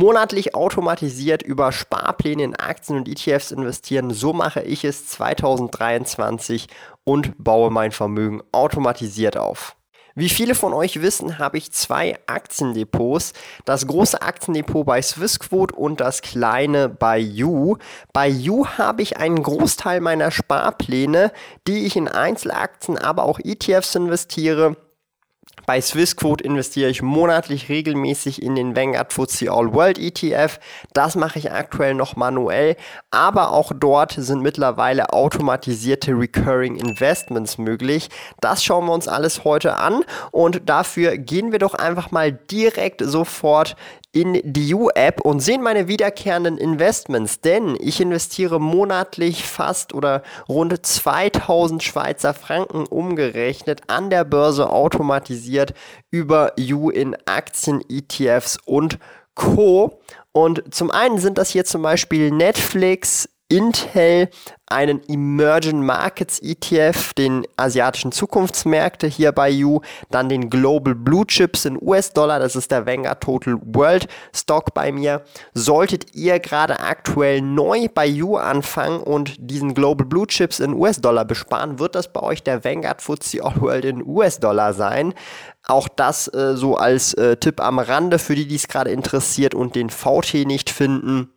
monatlich automatisiert über Sparpläne in Aktien und ETFs investieren. So mache ich es 2023 und baue mein Vermögen automatisiert auf. Wie viele von euch wissen, habe ich zwei Aktiendepots. Das große Aktiendepot bei Swissquote und das kleine bei You. Bei You habe ich einen Großteil meiner Sparpläne, die ich in Einzelaktien, aber auch ETFs investiere bei Swissquote investiere ich monatlich regelmäßig in den Vanguard FTSE All World ETF. Das mache ich aktuell noch manuell, aber auch dort sind mittlerweile automatisierte Recurring Investments möglich. Das schauen wir uns alles heute an und dafür gehen wir doch einfach mal direkt sofort in die U-App und sehen meine wiederkehrenden Investments, denn ich investiere monatlich fast oder rund 2000 Schweizer Franken umgerechnet an der Börse automatisiert über U in Aktien, ETFs und Co. Und zum einen sind das hier zum Beispiel Netflix, Intel einen Emerging Markets ETF, den asiatischen Zukunftsmärkte hier bei You, dann den Global Blue Chips in US-Dollar, das ist der Vanguard Total World Stock bei mir. Solltet ihr gerade aktuell neu bei You anfangen und diesen Global Blue Chips in US-Dollar besparen, wird das bei euch der Vanguard FTSE All World in US-Dollar sein. Auch das äh, so als äh, Tipp am Rande für die, die es gerade interessiert und den VT nicht finden.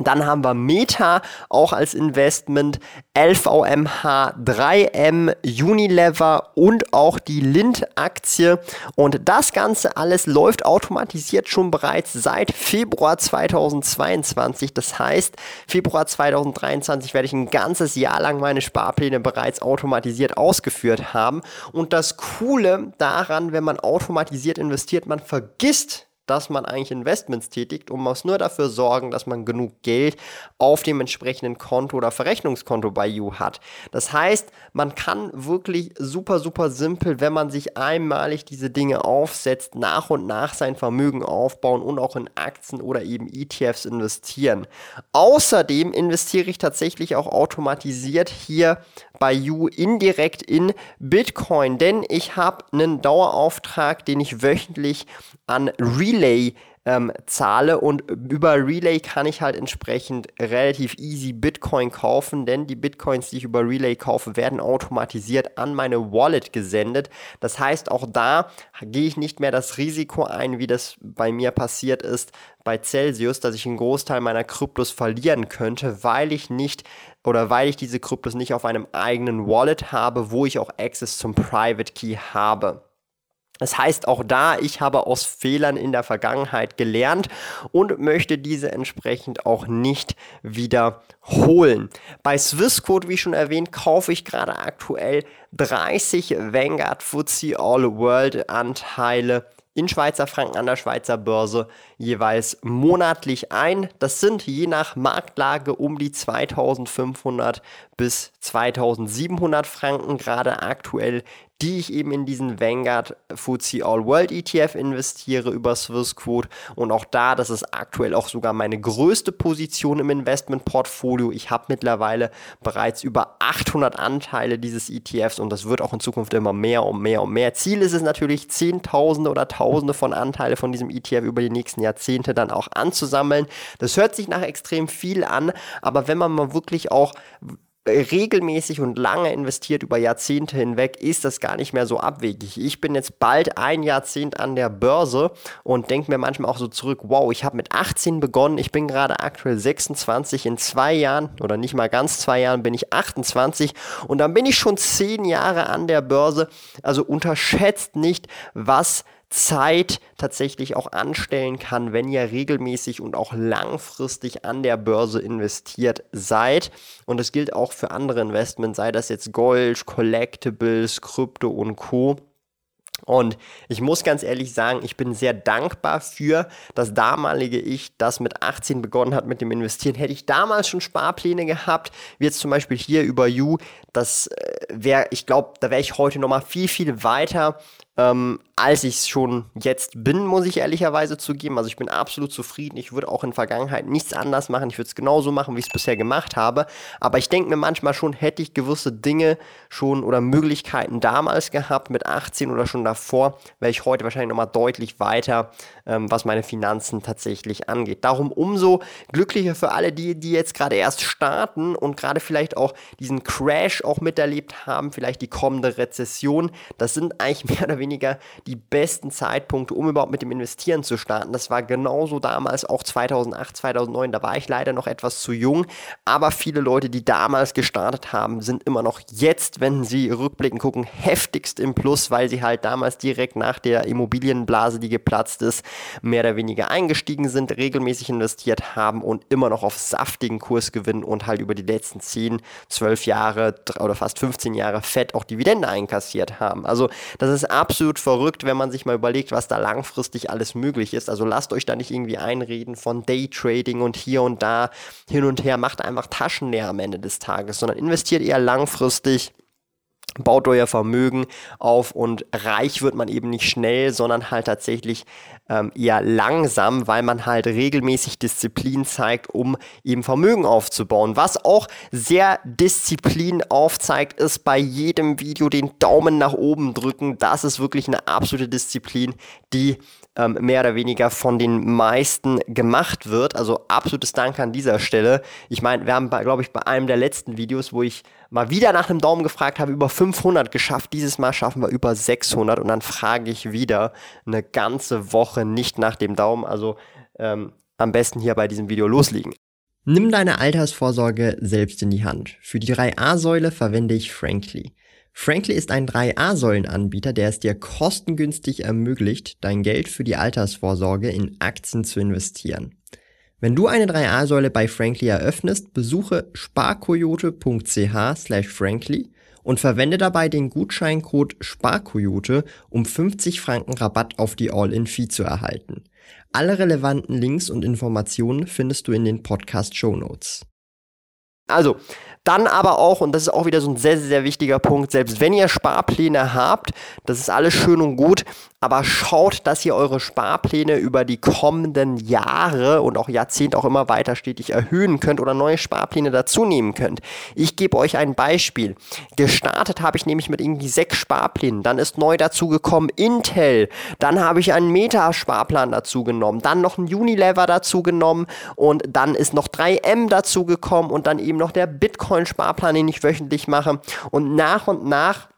Dann haben wir Meta auch als Investment, LVMH, 3M, Unilever und auch die Lind-Aktie. Und das Ganze alles läuft automatisiert schon bereits seit Februar 2022. Das heißt, Februar 2023 werde ich ein ganzes Jahr lang meine Sparpläne bereits automatisiert ausgeführt haben. Und das Coole daran, wenn man automatisiert investiert, man vergisst dass man eigentlich Investments tätigt und muss nur dafür sorgen, dass man genug Geld auf dem entsprechenden Konto oder Verrechnungskonto bei You hat. Das heißt, man kann wirklich super, super simpel, wenn man sich einmalig diese Dinge aufsetzt, nach und nach sein Vermögen aufbauen und auch in Aktien oder eben ETFs investieren. Außerdem investiere ich tatsächlich auch automatisiert hier bei You indirekt in Bitcoin, denn ich habe einen Dauerauftrag, den ich wöchentlich an Relay ähm, zahle und über Relay kann ich halt entsprechend relativ easy Bitcoin kaufen, denn die Bitcoins, die ich über Relay kaufe, werden automatisiert an meine Wallet gesendet. Das heißt, auch da gehe ich nicht mehr das Risiko ein, wie das bei mir passiert ist bei Celsius, dass ich einen Großteil meiner Kryptos verlieren könnte, weil ich nicht oder weil ich diese Kryptos nicht auf einem eigenen Wallet habe, wo ich auch Access zum Private Key habe. Das heißt, auch da, ich habe aus Fehlern in der Vergangenheit gelernt und möchte diese entsprechend auch nicht wiederholen. Bei Swissquote, wie schon erwähnt, kaufe ich gerade aktuell 30 Vanguard FTSE All World Anteile in Schweizer Franken an der Schweizer Börse jeweils monatlich ein. Das sind je nach Marktlage um die 2500 bis 2700 Franken gerade aktuell die ich eben in diesen Vanguard FTSE All World ETF investiere über Swissquote. Und auch da, das ist aktuell auch sogar meine größte Position im Investmentportfolio. Ich habe mittlerweile bereits über 800 Anteile dieses ETFs und das wird auch in Zukunft immer mehr und mehr und mehr. Ziel ist es natürlich, Zehntausende oder Tausende von Anteile von diesem ETF über die nächsten Jahrzehnte dann auch anzusammeln. Das hört sich nach extrem viel an, aber wenn man mal wirklich auch regelmäßig und lange investiert über Jahrzehnte hinweg, ist das gar nicht mehr so abwegig. Ich bin jetzt bald ein Jahrzehnt an der Börse und denke mir manchmal auch so zurück, wow, ich habe mit 18 begonnen, ich bin gerade aktuell 26, in zwei Jahren oder nicht mal ganz zwei Jahren bin ich 28 und dann bin ich schon zehn Jahre an der Börse. Also unterschätzt nicht, was Zeit tatsächlich auch anstellen kann, wenn ihr regelmäßig und auch langfristig an der Börse investiert seid. Und das gilt auch für andere Investments, sei das jetzt Gold, Collectibles, Krypto und Co. Und ich muss ganz ehrlich sagen, ich bin sehr dankbar für das damalige Ich, das mit 18 begonnen hat mit dem Investieren. Hätte ich damals schon Sparpläne gehabt, wie jetzt zum Beispiel hier über You, das äh, wäre, ich glaube, da wäre ich heute nochmal viel, viel weiter ähm, als ich es schon jetzt bin, muss ich ehrlicherweise zugeben. Also ich bin absolut zufrieden. Ich würde auch in Vergangenheit nichts anders machen. Ich würde es genauso machen, wie ich es bisher gemacht habe. Aber ich denke mir manchmal schon, hätte ich gewisse Dinge schon oder Möglichkeiten damals gehabt, mit 18 oder schon davor, wäre ich heute wahrscheinlich nochmal deutlich weiter, ähm, was meine Finanzen tatsächlich angeht. Darum umso glücklicher für alle die, die jetzt gerade erst starten und gerade vielleicht auch diesen Crash auch miterlebt haben, vielleicht die kommende Rezession. Das sind eigentlich mehr oder weniger weniger die besten Zeitpunkte, um überhaupt mit dem Investieren zu starten. Das war genauso damals, auch 2008, 2009. Da war ich leider noch etwas zu jung. Aber viele Leute, die damals gestartet haben, sind immer noch jetzt, wenn sie rückblickend gucken, heftigst im Plus, weil sie halt damals direkt nach der Immobilienblase, die geplatzt ist, mehr oder weniger eingestiegen sind, regelmäßig investiert haben und immer noch auf saftigen Kurs gewinnen und halt über die letzten 10, 12 Jahre oder fast 15 Jahre fett auch Dividende einkassiert haben. Also das ist absolut absolut verrückt, wenn man sich mal überlegt, was da langfristig alles möglich ist. Also lasst euch da nicht irgendwie einreden von Daytrading und hier und da hin und her. Macht einfach Taschen leer am Ende des Tages, sondern investiert eher langfristig baut euer Vermögen auf und reich wird man eben nicht schnell, sondern halt tatsächlich ähm, eher langsam, weil man halt regelmäßig Disziplin zeigt, um eben Vermögen aufzubauen. Was auch sehr Disziplin aufzeigt, ist bei jedem Video den Daumen nach oben drücken. Das ist wirklich eine absolute Disziplin, die ähm, mehr oder weniger von den meisten gemacht wird. Also absolutes Dank an dieser Stelle. Ich meine, wir haben, glaube ich, bei einem der letzten Videos, wo ich mal wieder nach einem Daumen gefragt habe, über 500 geschafft. Dieses Mal schaffen wir über 600 und dann frage ich wieder eine ganze Woche nicht nach dem Daumen. Also ähm, am besten hier bei diesem Video loslegen. Nimm deine Altersvorsorge selbst in die Hand. Für die 3a-Säule verwende ich Frankly. Frankly ist ein 3A-Säulen-Anbieter, der es dir kostengünstig ermöglicht, dein Geld für die Altersvorsorge in Aktien zu investieren. Wenn du eine 3A-Säule bei Frankly eröffnest, besuche sparkoyote.ch slash frankly und verwende dabei den Gutscheincode SPARKOYOTE, um 50 Franken Rabatt auf die All-In-Fee zu erhalten. Alle relevanten Links und Informationen findest du in den Podcast-Show Notes. Also, dann aber auch, und das ist auch wieder so ein sehr, sehr wichtiger Punkt, selbst wenn ihr Sparpläne habt, das ist alles schön und gut, aber schaut, dass ihr eure Sparpläne über die kommenden Jahre und auch Jahrzehnte auch immer weiter stetig erhöhen könnt oder neue Sparpläne dazu nehmen könnt. Ich gebe euch ein Beispiel. Gestartet habe ich nämlich mit irgendwie sechs Sparplänen. Dann ist neu dazu gekommen Intel. Dann habe ich einen Meta-Sparplan dazu genommen. Dann noch einen Unilever dazu genommen. Und dann ist noch 3M dazu gekommen. Und dann eben noch der Bitcoin-Sparplan, den ich wöchentlich mache. Und nach und nach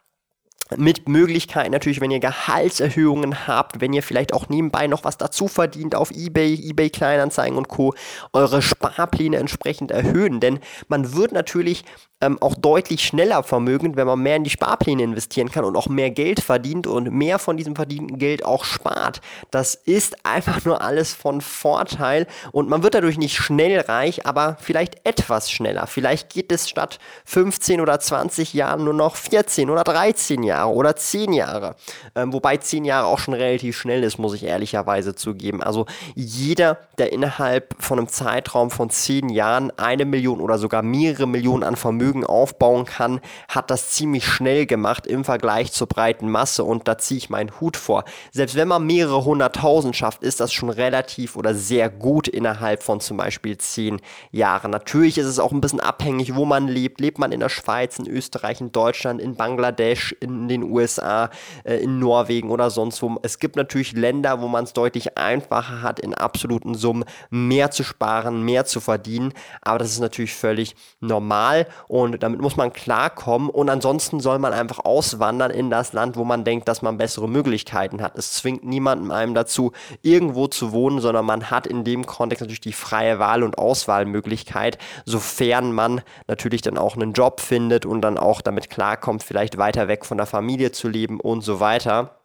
mit Möglichkeiten natürlich, wenn ihr Gehaltserhöhungen habt, wenn ihr vielleicht auch nebenbei noch was dazu verdient auf eBay, eBay Kleinanzeigen und Co, eure Sparpläne entsprechend erhöhen, denn man wird natürlich ähm, auch deutlich schneller vermögend, wenn man mehr in die Sparpläne investieren kann und auch mehr Geld verdient und mehr von diesem verdienten Geld auch spart. Das ist einfach nur alles von Vorteil und man wird dadurch nicht schnell reich, aber vielleicht etwas schneller. Vielleicht geht es statt 15 oder 20 Jahren nur noch 14 oder 13 Jahre oder 10 Jahre. Ähm, wobei 10 Jahre auch schon relativ schnell ist, muss ich ehrlicherweise zugeben. Also jeder, der innerhalb von einem Zeitraum von 10 Jahren eine Million oder sogar mehrere Millionen an Vermögen Vermögen aufbauen kann, hat das ziemlich schnell gemacht im Vergleich zur breiten Masse und da ziehe ich meinen Hut vor. Selbst wenn man mehrere hunderttausend schafft, ist das schon relativ oder sehr gut innerhalb von zum Beispiel zehn Jahren. Natürlich ist es auch ein bisschen abhängig, wo man lebt. Lebt man in der Schweiz, in Österreich, in Deutschland, in Bangladesch, in den USA, äh, in Norwegen oder sonst wo. Es gibt natürlich Länder, wo man es deutlich einfacher hat, in absoluten Summen mehr zu sparen, mehr zu verdienen. Aber das ist natürlich völlig normal und damit muss man klarkommen. Und ansonsten soll man einfach auswandern in das Land, wo man denkt, dass man bessere Möglichkeiten hat. Es zwingt niemanden einem dazu, irgendwo zu wohnen, sondern man hat in dem Kontext natürlich die freie Wahl und Auswahlmöglichkeit, sofern man natürlich dann auch einen Job findet und dann auch damit klarkommt, vielleicht weiter weg von der Familie zu leben und so weiter.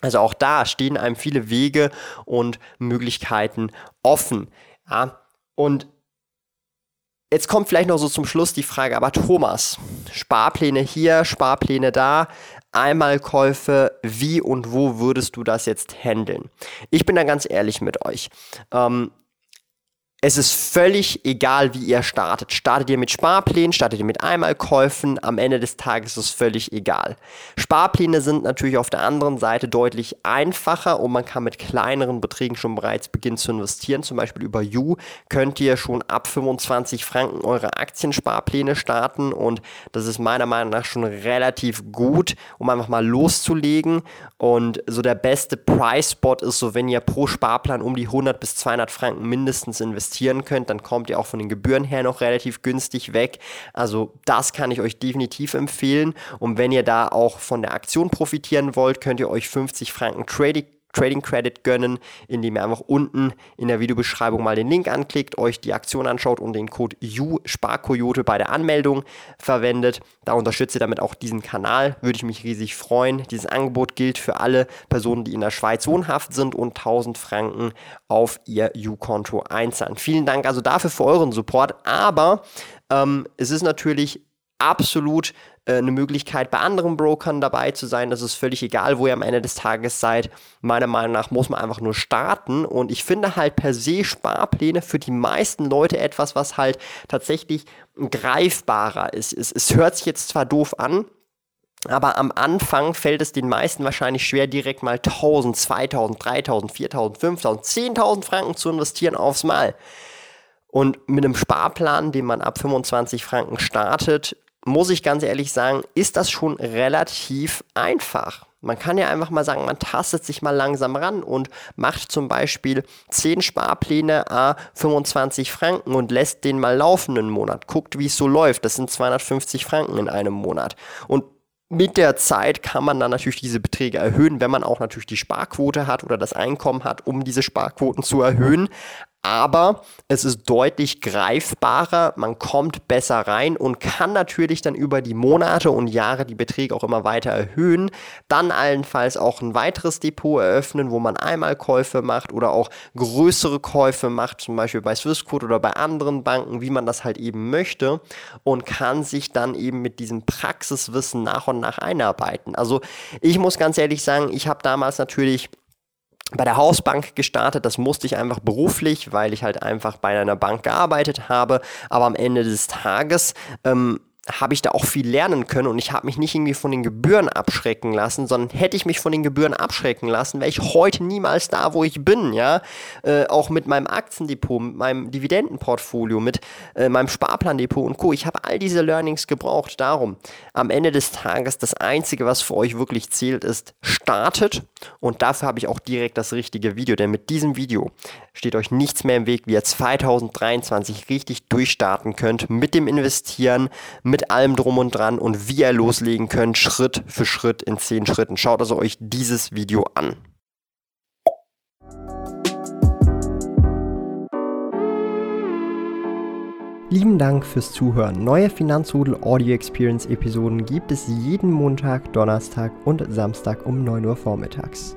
Also auch da stehen einem viele Wege und Möglichkeiten offen. Ja, und Jetzt kommt vielleicht noch so zum Schluss die Frage, aber Thomas, Sparpläne hier, Sparpläne da, Einmalkäufe, wie und wo würdest du das jetzt handeln? Ich bin da ganz ehrlich mit euch. Ähm, es ist völlig egal, wie ihr startet. Startet ihr mit Sparplänen, startet ihr mit Einmalkäufen, am Ende des Tages ist es völlig egal. Sparpläne sind natürlich auf der anderen Seite deutlich einfacher und man kann mit kleineren Beträgen schon bereits beginnen zu investieren. Zum Beispiel über You könnt ihr schon ab 25 Franken eure Aktiensparpläne starten und das ist meiner Meinung nach schon relativ gut, um einfach mal loszulegen. Und so der beste Price-Spot ist so, wenn ihr pro Sparplan um die 100 bis 200 Franken mindestens investiert investieren könnt, dann kommt ihr auch von den Gebühren her noch relativ günstig weg. Also das kann ich euch definitiv empfehlen. Und wenn ihr da auch von der Aktion profitieren wollt, könnt ihr euch 50 Franken Trading Trading Credit gönnen, indem ihr einfach unten in der Videobeschreibung mal den Link anklickt, euch die Aktion anschaut und den Code USparkoyote bei der Anmeldung verwendet. Da unterstützt ihr damit auch diesen Kanal, würde ich mich riesig freuen. Dieses Angebot gilt für alle Personen, die in der Schweiz wohnhaft sind und 1000 Franken auf ihr U-Konto einzahlen. Vielen Dank also dafür für euren Support, aber ähm, es ist natürlich absolut äh, eine Möglichkeit, bei anderen Brokern dabei zu sein. Das ist völlig egal, wo ihr am Ende des Tages seid. Meiner Meinung nach muss man einfach nur starten. Und ich finde halt per se Sparpläne für die meisten Leute etwas, was halt tatsächlich greifbarer ist. Es, es hört sich jetzt zwar doof an, aber am Anfang fällt es den meisten wahrscheinlich schwer, direkt mal 1000, 2000, 3000, 4000, 5000, 10.000 Franken zu investieren aufs Mal. Und mit einem Sparplan, den man ab 25 Franken startet, muss ich ganz ehrlich sagen, ist das schon relativ einfach. Man kann ja einfach mal sagen, man tastet sich mal langsam ran und macht zum Beispiel 10 Sparpläne a 25 Franken und lässt den mal laufen einen Monat. Guckt, wie es so läuft. Das sind 250 Franken in einem Monat. Und mit der Zeit kann man dann natürlich diese Beträge erhöhen, wenn man auch natürlich die Sparquote hat oder das Einkommen hat, um diese Sparquoten zu erhöhen aber es ist deutlich greifbarer, man kommt besser rein und kann natürlich dann über die Monate und Jahre die Beträge auch immer weiter erhöhen, dann allenfalls auch ein weiteres Depot eröffnen, wo man einmal Käufe macht oder auch größere Käufe macht, zum Beispiel bei Swissquote oder bei anderen Banken, wie man das halt eben möchte und kann sich dann eben mit diesem Praxiswissen nach und nach einarbeiten. Also ich muss ganz ehrlich sagen, ich habe damals natürlich bei der Hausbank gestartet. Das musste ich einfach beruflich, weil ich halt einfach bei einer Bank gearbeitet habe. Aber am Ende des Tages ähm, habe ich da auch viel lernen können und ich habe mich nicht irgendwie von den Gebühren abschrecken lassen, sondern hätte ich mich von den Gebühren abschrecken lassen, wäre ich heute niemals da, wo ich bin, ja. Äh, auch mit meinem Aktiendepot, mit meinem Dividendenportfolio, mit äh, meinem Sparplandepot und Co. Ich habe all diese Learnings gebraucht. Darum, am Ende des Tages, das Einzige, was für euch wirklich zählt, ist, startet und dafür habe ich auch direkt das richtige Video, denn mit diesem Video steht euch nichts mehr im Weg, wie ihr 2023 richtig durchstarten könnt mit dem Investieren, mit allem drum und dran und wie ihr loslegen könnt, Schritt für Schritt in 10 Schritten. Schaut also euch dieses Video an. Lieben Dank fürs Zuhören. Neue Finanzrudel Audio Experience Episoden gibt es jeden Montag, Donnerstag und Samstag um 9 Uhr vormittags.